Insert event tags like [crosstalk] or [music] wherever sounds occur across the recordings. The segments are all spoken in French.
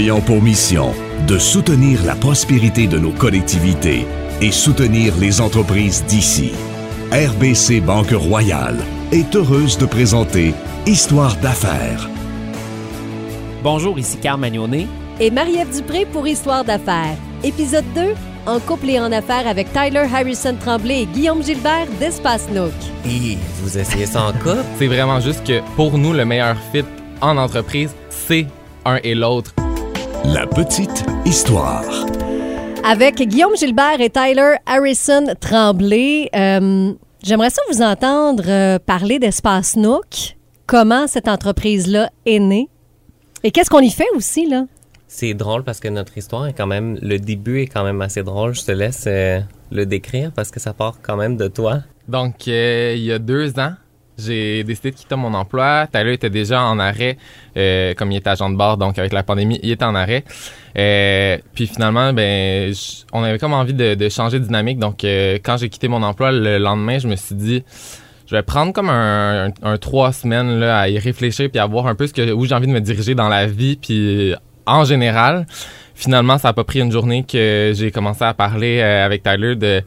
ayant pour mission de soutenir la prospérité de nos collectivités et soutenir les entreprises d'ici. RBC Banque Royale est heureuse de présenter Histoire d'affaires. Bonjour, ici Carl Magnonet. Et Marie-Ève Dupré pour Histoire d'affaires. Épisode 2, en couple et en affaires avec Tyler Harrison Tremblay et Guillaume Gilbert d'Espace Nook. Et vous essayez ça en couple? C'est vraiment juste que pour nous, le meilleur fit en entreprise, c'est un et l'autre. La petite histoire. Avec Guillaume Gilbert et Tyler Harrison Tremblay, euh, j'aimerais ça vous entendre euh, parler d'Espace Nook, comment cette entreprise-là est née? Et qu'est-ce qu'on y fait aussi, là? C'est drôle parce que notre histoire est quand même, le début est quand même assez drôle. Je te laisse euh, le décrire parce que ça part quand même de toi. Donc, euh, il y a deux ans, j'ai décidé de quitter mon emploi. Tyler était déjà en arrêt, euh, comme il était agent de bord, donc avec la pandémie, il était en arrêt. Euh, puis finalement, ben, on avait comme envie de, changer de dynamique. Donc, euh, quand j'ai quitté mon emploi le lendemain, je me suis dit, je vais prendre comme un, trois semaines là, à y réfléchir puis à voir un peu ce que, où j'ai envie de me diriger dans la vie, puis en général. Finalement, ça a pas pris une journée que j'ai commencé à parler avec Tyler de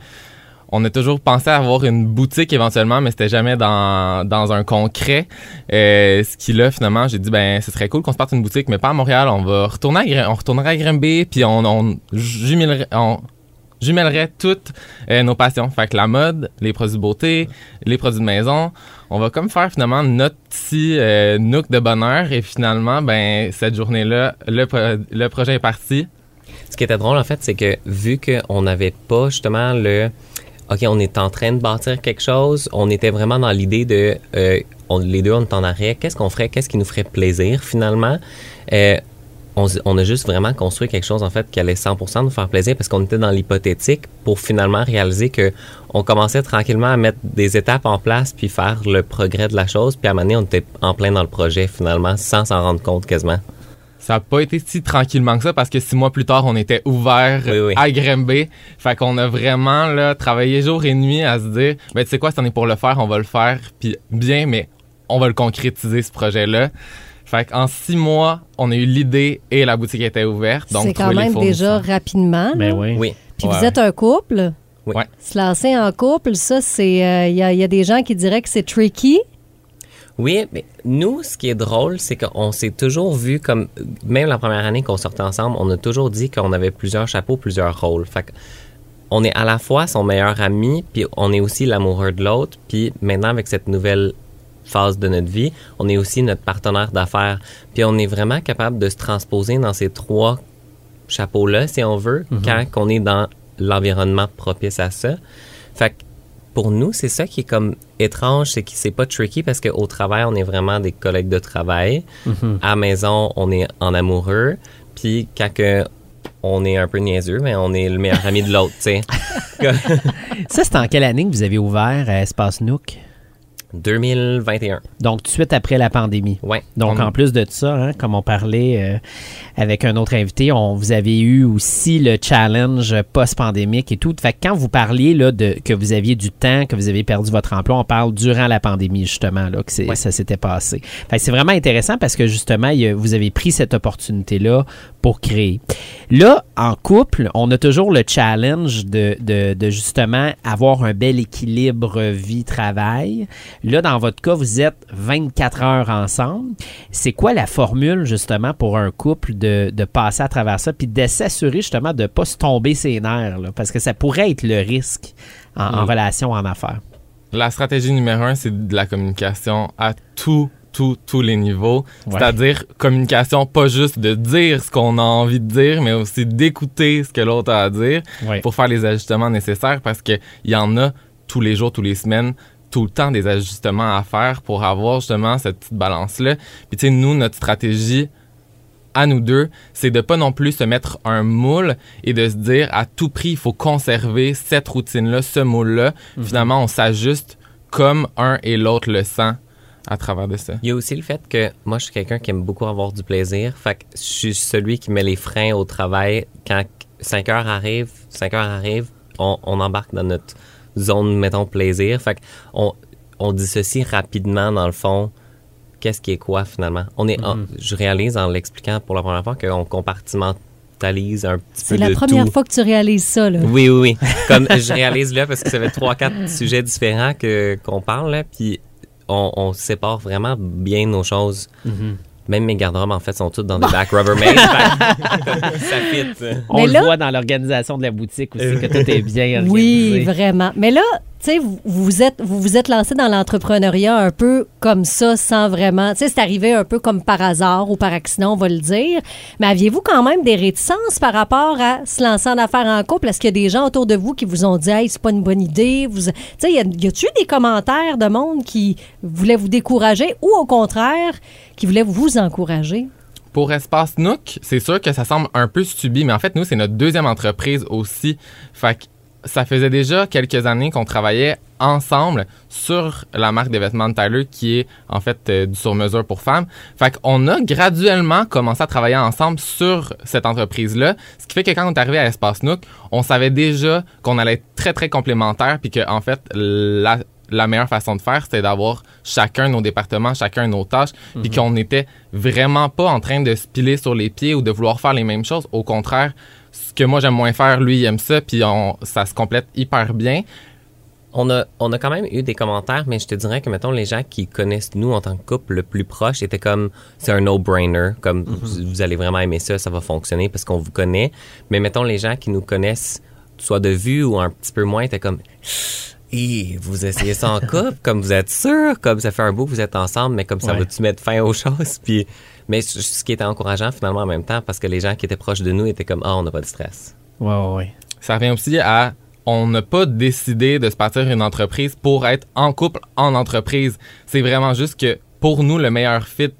on a toujours pensé avoir une boutique éventuellement, mais c'était jamais dans, dans un concret. Euh, ce qui là, finalement, j'ai dit, ben, ce serait cool qu'on se parte une boutique, mais pas à Montréal. On va retourner à, on retournerait à Grimby, puis on, on, on jumellerait toutes euh, nos passions. Fait que la mode, les produits de beauté, les produits de maison. On va comme faire finalement notre petit euh, nook de bonheur. Et finalement, ben, cette journée-là, le, le projet est parti. Ce qui était drôle, en fait, c'est que vu qu'on n'avait pas justement le OK, on est en train de bâtir quelque chose, on était vraiment dans l'idée de euh, les deux, on est en arrêt, qu'est-ce qu'on ferait, qu'est-ce qui nous ferait plaisir finalement? Euh, on, on a juste vraiment construit quelque chose en fait qui allait 100% nous faire plaisir parce qu'on était dans l'hypothétique pour finalement réaliser que on commençait tranquillement à mettre des étapes en place puis faire le progrès de la chose puis à un moment donné, on était en plein dans le projet finalement sans s'en rendre compte quasiment. Ça n'a pas été si tranquillement que ça parce que six mois plus tard, on était ouvert Oui, oui. à Grimby. Fait qu'on a vraiment là, travaillé jour et nuit à se dire, ben tu sais quoi, si on est pour le faire, on va le faire, puis bien, mais on va le concrétiser ce projet-là. Fait qu'en six mois, on a eu l'idée et la boutique était ouverte. Donc C'est quand même déjà rapidement. là. Ben oui. Oui. Puis Ouais. vous êtes un couple? Oui. Ouais. Se lancer en couple, ça, c'est. euh, Il y, y a des gens qui diraient que c'est tricky. Oui, mais nous, ce qui est drôle, c'est qu'on s'est toujours vu comme, même la première année qu'on sortait ensemble, on a toujours dit qu'on avait plusieurs chapeaux, plusieurs rôles. Fait on est à la fois son meilleur ami, puis on est aussi l'amoureux de l'autre, puis maintenant avec cette nouvelle phase de notre vie, on est aussi notre partenaire d'affaires. Puis on est vraiment capable de se transposer dans ces trois chapeaux-là, si on veut, quand on est dans l'environnement propice à ça. Fait que pour nous, c'est ça qui est comme étrange, c'est que c'est pas tricky parce qu'au travail, on est vraiment des collègues de travail. À la maison, on est en amoureux. Puis quand que on est un peu niaiseux, mais on est le meilleur ami de l'autre, tu sais. [laughs] [laughs] Ça, c'est en quelle année que vous avez ouvert euh, Espace Nook? 2021. Donc, tout de suite après la pandémie. Ouais. Donc, On- en plus de ça, hein, comme on parlait euh, avec un autre invité, on, vous avez eu aussi le challenge post-pandémique et tout. Fait que quand vous parliez là, de, que vous aviez du temps, que vous avez perdu votre emploi, on parle durant la pandémie, justement, là, que Ouais. ça s'était passé. Fait que c'est vraiment intéressant parce que, justement, il vous avez pris cette opportunité-là pour créer. Là, en couple, on a toujours le challenge de, de, de justement avoir un bel équilibre vie-travail. Là, dans votre cas, vous êtes 24 heures ensemble. C'est quoi la formule, justement, pour un couple de, de passer à travers ça, puis de s'assurer, justement, de ne pas se tomber ses nerfs, là, parce que ça pourrait être le risque en, en Mm. relation, en affaires. La stratégie numéro un, c'est de la communication à tous, tous, tous les niveaux. Ouais. C'est-à-dire communication, pas juste de dire ce qu'on a envie de dire, mais aussi d'écouter ce que l'autre a à dire Ouais. pour faire les ajustements nécessaires parce que il y en a tous les jours, tous les semaines, tout le temps des ajustements à faire pour avoir justement cette petite balance-là. Puis tu sais, nous, notre stratégie à nous deux, c'est de pas non plus se mettre un moule et de se dire à tout prix, il faut conserver cette routine-là, ce moule-là. Finalement, on s'ajuste comme un et l'autre le sent à travers de ça. Il y a aussi le fait que moi, je suis quelqu'un qui aime beaucoup avoir du plaisir. Fait que je suis celui qui met les freins au travail. Quand 5 heures arrivent, 5 heures arrivent, on, on embarque dans notre zone, mettons, plaisir. Fait que on, dissocie rapidement, dans le fond, qu'est-ce qui est quoi finalement. On est, en- je réalise en l'expliquant pour la première fois qu'on compartimentalise un petit C'est la de première tout. fois que tu réalises ça, là. Oui, oui, oui. [laughs] Comme je réalise là, parce que ça fait trois, quatre sujets différents que qu'on parle là, puis on, on sépare vraiment bien nos choses. Même mes garde-robes, en fait, sont toutes dans des bacs Rubbermaid. [laughs] ça fit. On le voit dans l'organisation de la boutique aussi, que tout est bien organisé. Oui, vraiment. Mais là, vous vous êtes, vous êtes lancé dans l'entrepreneuriat un peu comme ça, sans vraiment. Tu sais, c'est arrivé un peu comme par hasard ou par accident, on va le dire. Mais aviez-vous quand même des réticences par rapport à se lancer en affaires en couple? Est-ce qu'il y a des gens autour de vous qui vous ont dit, hey, c'est pas une bonne idée? Tu sais, y a-tu des commentaires de monde qui voulaient vous décourager ou au contraire, qui voulaient vous encourager? Pour Espace Nook, c'est sûr que ça semble un peu stupide, mais en fait, nous, c'est notre deuxième entreprise aussi. Fait ça faisait déjà quelques années qu'on travaillait ensemble sur la marque de vêtements de Tyler qui est en fait euh, du sur-mesure pour femmes. Fait qu'on a graduellement commencé à travailler ensemble sur cette entreprise-là, ce qui fait que quand on est arrivé à Espace Nook, on savait déjà qu'on allait être très très complémentaires puis que en fait la la meilleure façon de faire, c'était d'avoir chacun nos départements, chacun nos tâches, puis qu'on n'était vraiment pas en train de se piler sur les pieds ou de vouloir faire les mêmes choses. Au contraire, ce que moi j'aime moins faire, lui il aime ça, puis on, ça se complète hyper bien. On a, on a quand même eu des commentaires, mais je te dirais que, mettons, les gens qui connaissent nous en tant que couple le plus proche étaient comme, c'est un no-brainer, comme vous, vous allez vraiment aimer ça, ça va fonctionner parce qu'on vous connaît. Mais mettons, les gens qui nous connaissent, soit de vue ou un petit peu moins, étaient comme, Hi, vous essayez ça en [laughs] couple, comme vous êtes sûr, comme ça fait un bout que vous êtes ensemble, mais comme ça Ouais. va-tu mettre fin aux [laughs] choses? Puis, mais ce qui était encourageant finalement en même temps, parce que les gens qui étaient proches de nous étaient comme, ah, on n'a pas de stress. Ouais, ouais, ouais. Ça revient aussi à on n'a pas décidé de se partir une entreprise pour être en couple en entreprise. C'est vraiment juste que pour nous, le meilleur fit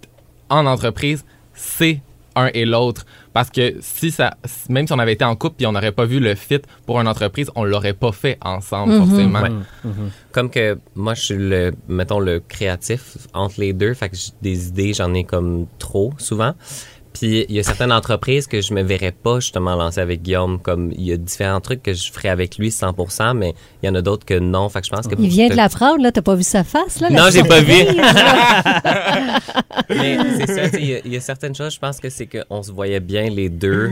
en entreprise, c'est un et l'autre. Parce que si ça, même si on avait été en couple puis on n'aurait pas vu le fit pour une entreprise, on l'aurait pas fait ensemble, forcément. Ouais. Comme que moi, je suis le, mettons, le créatif entre les deux. Fait que j'ai des idées, j'en ai comme trop souvent. Puis il y a certaines entreprises que je me verrais pas justement lancer avec Guillaume. Comme il y a différents trucs que je ferais avec lui 100%, mais il y en a d'autres que non. Fait que je pense que Il vient de la fraude, là. T'as pas vu sa face, là? Non, j'ai pas vu. là? [laughs] Mais c'est ça, il y a- il y, a certaines choses, je pense que c'est qu'on se voyait bien les deux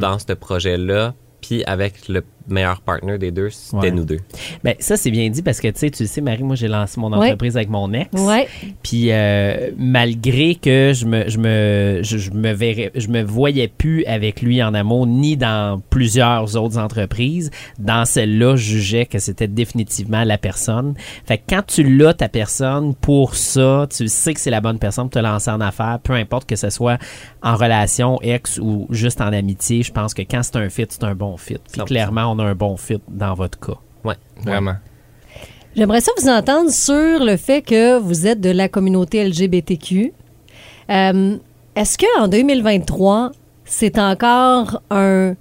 dans ce projet-là. Puis avec le meilleur partner des deux, c'était Ouais. nous deux. Ben, ça, c'est bien dit parce que, tu sais, tu le sais, Marie, moi, j'ai lancé mon Ouais. entreprise avec mon ex. Ouais. Puis euh, malgré que je me je me je, je me verrais je me voyais plus avec lui en amour ni dans plusieurs autres entreprises, dans celle-là, je jugeais que c'était définitivement la personne. Fait que quand tu l'as ta personne pour ça, tu sais que c'est la bonne personne pour te lancer en affaires, peu importe que ce soit en relation ex ou juste en amitié, je pense que quand c'est un fit, c'est un bon fit. Puis 100%. clairement, on a un bon fit dans votre cas. Ouais. Vraiment. J'aimerais ça vous entendre sur le fait que vous êtes de la communauté LGBTQ. Euh, Est-ce qu'en 2023, c'est encore un...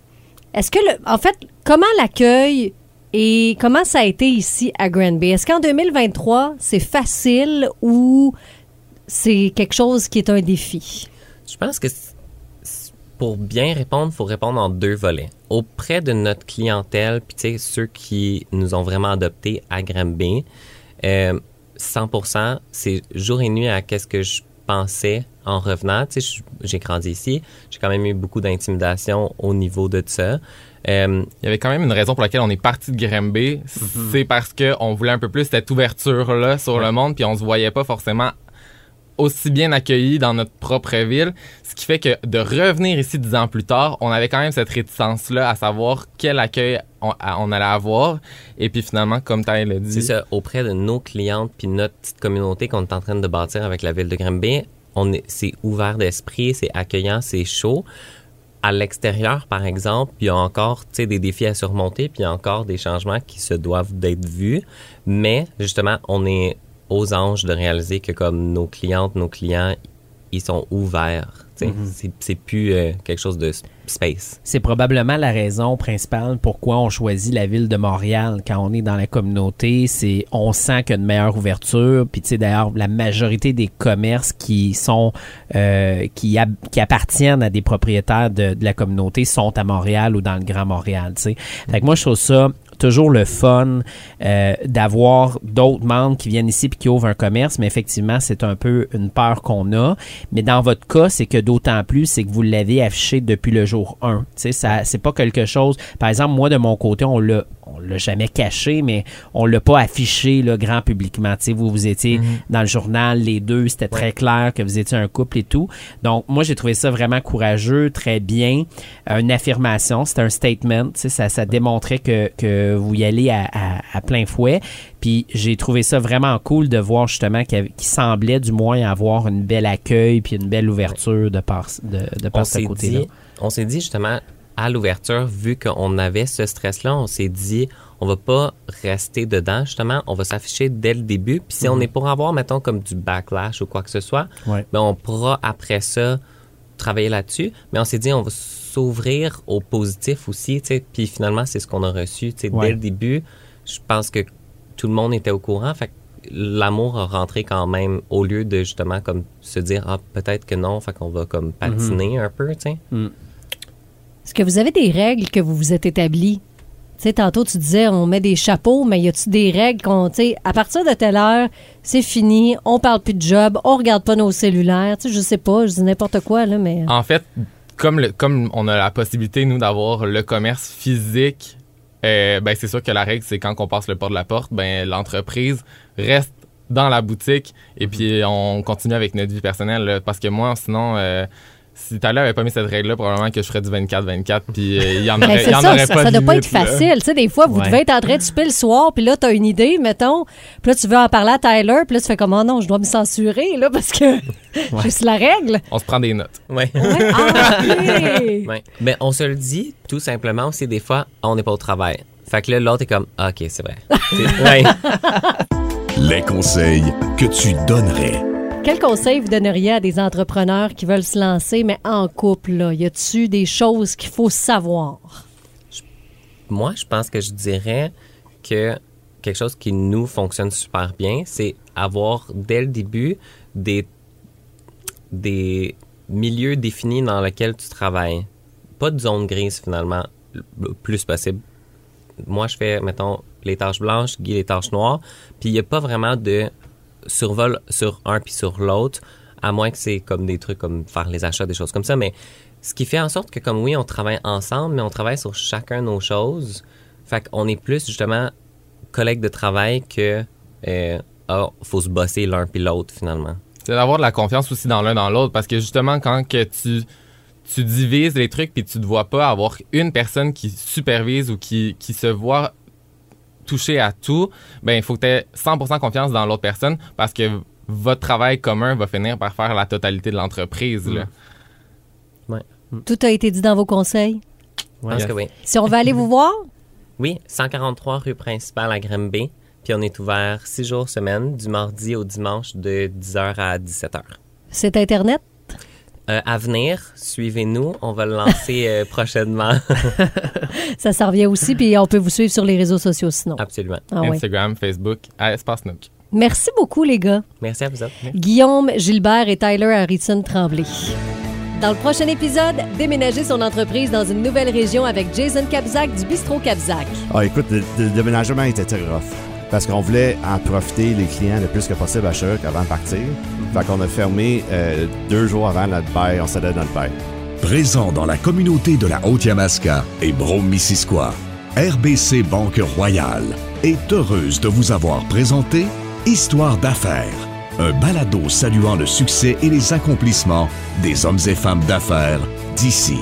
Est-ce que, le... en fait, comment l'accueil et comment ça a été ici à Granby? Est-ce qu'en 2023, c'est facile ou c'est quelque chose qui est un défi? Je pense que pour bien répondre, il faut répondre en deux volets. Auprès de notre clientèle, puis tu sais, ceux qui nous ont vraiment adoptés à Granby, euh, 100%, c'est jour et nuit à qu'est-ce que je pensais en revenant. Tu sais, j'ai grandi ici, j'ai quand même eu beaucoup d'intimidation au niveau de ça. Euh, Il y avait quand même une raison pour laquelle on est parti de Granby. C'est parce qu'on voulait un peu plus cette ouverture-là sur le monde, puis on se voyait pas forcément aussi bien accueillis dans notre propre ville. Ce qui fait que de revenir ici dix ans plus tard, on avait quand même cette réticence-là à savoir quel accueil on, allait avoir. Et puis finalement, comme Ty l'a dit, C'est ça, auprès de nos clientes puis notre petite communauté qu'on est en train de bâtir avec la ville de Granby, on est, c'est ouvert d'esprit, c'est accueillant, c'est chaud. À l'extérieur, par exemple, il y a encore tu des défis à surmonter, puis il y a encore des changements qui se doivent d'être vus. Mais justement, on est aux anges de réaliser que comme nos clientes, nos clients, ils sont ouverts. sais. C'est, plus euh, quelque chose de space. C'est probablement la raison principale pourquoi on choisit la ville de Montréal quand on est dans la communauté. C'est on sent qu'il y a une meilleure ouverture. Puis tu sais d'ailleurs la majorité des commerces qui sont euh, qui, ab- qui appartiennent à des propriétaires de, de la communauté sont à Montréal ou dans le Grand Montréal. Tu sais. Fait que moi je trouve ça toujours le fun euh, d'avoir d'autres membres qui viennent ici puis qui ouvrent un commerce, mais effectivement, c'est un peu une peur qu'on a. Mais dans votre cas, c'est que d'autant plus, c'est que vous l'avez affiché depuis le jour 1. Tu sais, ça, c'est pas quelque chose. Par exemple, moi, de mon côté, on l'a on l'a jamais caché, mais on l'a pas affiché là, grand publiquement. Vous, vous étiez dans le journal, les deux, c'était très clair que vous étiez un couple et tout. Donc, moi, j'ai trouvé ça vraiment courageux, très bien. Euh, Une affirmation, c'était un statement. Ça, ça démontrait que, que vous y allez à, à- à plein fouet. Puis j'ai trouvé ça vraiment cool de voir justement qu'il semblait du moins avoir une belle accueil puis une belle ouverture de par, de, de par ce côté-là. on s'est dit justement à l'ouverture, vu qu'on avait ce stress-là, on s'est dit, on va pas rester dedans justement, on va s'afficher dès le début. Puis si on est pour avoir, mettons, comme du backlash ou quoi que ce soit, Ouais. ben on pourra après ça travailler là-dessus. Mais on s'est dit, on va s'ouvrir au positif aussi, tu. Puis finalement, c'est ce qu'on a reçu, tu sais, Ouais. dès le début. Je pense que tout le monde était au courant. Fait l'amour a rentré quand même au lieu de justement comme se dire ah peut-être que non fait qu'on va comme patiner un peu tu sais Est-ce que vous avez des règles que vous vous êtes établies? Tantôt, tu disais, on met des chapeaux, mais y a-tu des règles qu'on, tu à partir de telle heure, c'est fini, on parle plus de job, on regarde pas nos cellulaires, tu je sais pas, je dis n'importe quoi, là, mais... En fait, comme, comme on a la possibilité, nous, d'avoir le commerce physique, euh, ben, c'est sûr que la règle, c'est quand on passe le port de la porte, ben, l'entreprise reste dans la boutique et puis on continue avec notre vie personnelle. parce que moi, sinon, euh, si Tyler avait pas mis cette règle-là, probablement que je ferais du 24-24 puis euh, il y en [laughs] Ben, aurait, il y en ça, aurait ça, pas ça doit pas être facile. Tu sais, des fois, vous Ouais. devez être en train de souper le soir, puis là, tu as une idée, mettons, puis là, tu veux en parler à Tyler, puis là, tu fais comme, oh non, je dois me censurer, là, parce que [laughs] c'est la règle. On se prend des notes. ouais Ouais. [laughs] Ah. Ouais. Mais on se le dit tout simplement aussi des fois, on n'est pas au travail. Fait que là, l'autre est comme, Ah, OK, c'est vrai. Les conseils que tu donnerais. Quel conseil vous donneriez à des entrepreneurs qui veulent se lancer, mais en couple? Y a-tu des choses qu'il faut savoir? Moi, je pense que je dirais que quelque chose qui nous fonctionne super bien, c'est avoir dès le début des, des milieux définis dans lesquels tu travailles. Pas de zone grise finalement, le plus possible. Moi, je fais, mettons, les tâches blanches, Guy les tâches noires, puis il n'y a pas vraiment de survol sur un puis sur l'autre, à moins que c'est comme des trucs comme faire les achats, des choses comme ça, mais ce qui fait en sorte que comme oui, on travaille ensemble, mais on travaille sur chacun nos choses. Fait qu'on est plus justement collègues de travail que euh, ah, faut se bosser l'un puis l'autre finalement. C'est d'avoir de la confiance aussi dans l'un dans l'autre parce que justement quand que tu tu divises les trucs puis tu ne vois pas avoir une personne qui supervise ou qui, qui se voit toucher à tout, ben il faut que tu aies 100% confiance dans l'autre personne parce que votre travail commun va finir par faire la totalité de l'entreprise. là. Tout a été dit dans vos conseils? Je pense Yes. que oui. Si on veut aller vous voir, Oui, 143 rue principale à Grimby. Puis on est ouvert six jours semaine, du mardi au dimanche de 10h à 17h. c'est Internet? Euh, à venir, suivez-nous. On va le lancer euh, [laughs] prochainement. Ça s'en revient aussi, puis on peut vous suivre sur les réseaux sociaux sinon. Absolument. Ah ouais. Instagram, Facebook, à Espace Nook. Merci beaucoup, les gars. Merci à vous autres. Guillaume Gilbert et Tyler Harrison Tremblay. Dans le prochain épisode, déménager son entreprise dans une nouvelle région avec Jason Kabzak du Bistrot Kabzak. Ah, écoute, le, le déménagement était très rough. Parce qu'on voulait en profiter, les clients, le plus que possible à Sherbrooke avant de partir. Fait qu'on a fermé euh, deux jours avant notre bail, on cédait notre bail. Présent dans la communauté de la Haute-Yamaska et Brome-Missisquoi, RBC Banque Royale est heureuse de vous avoir présenté Histoire d'affaires, un balado saluant le succès et les accomplissements des hommes et femmes d'affaires d'ici.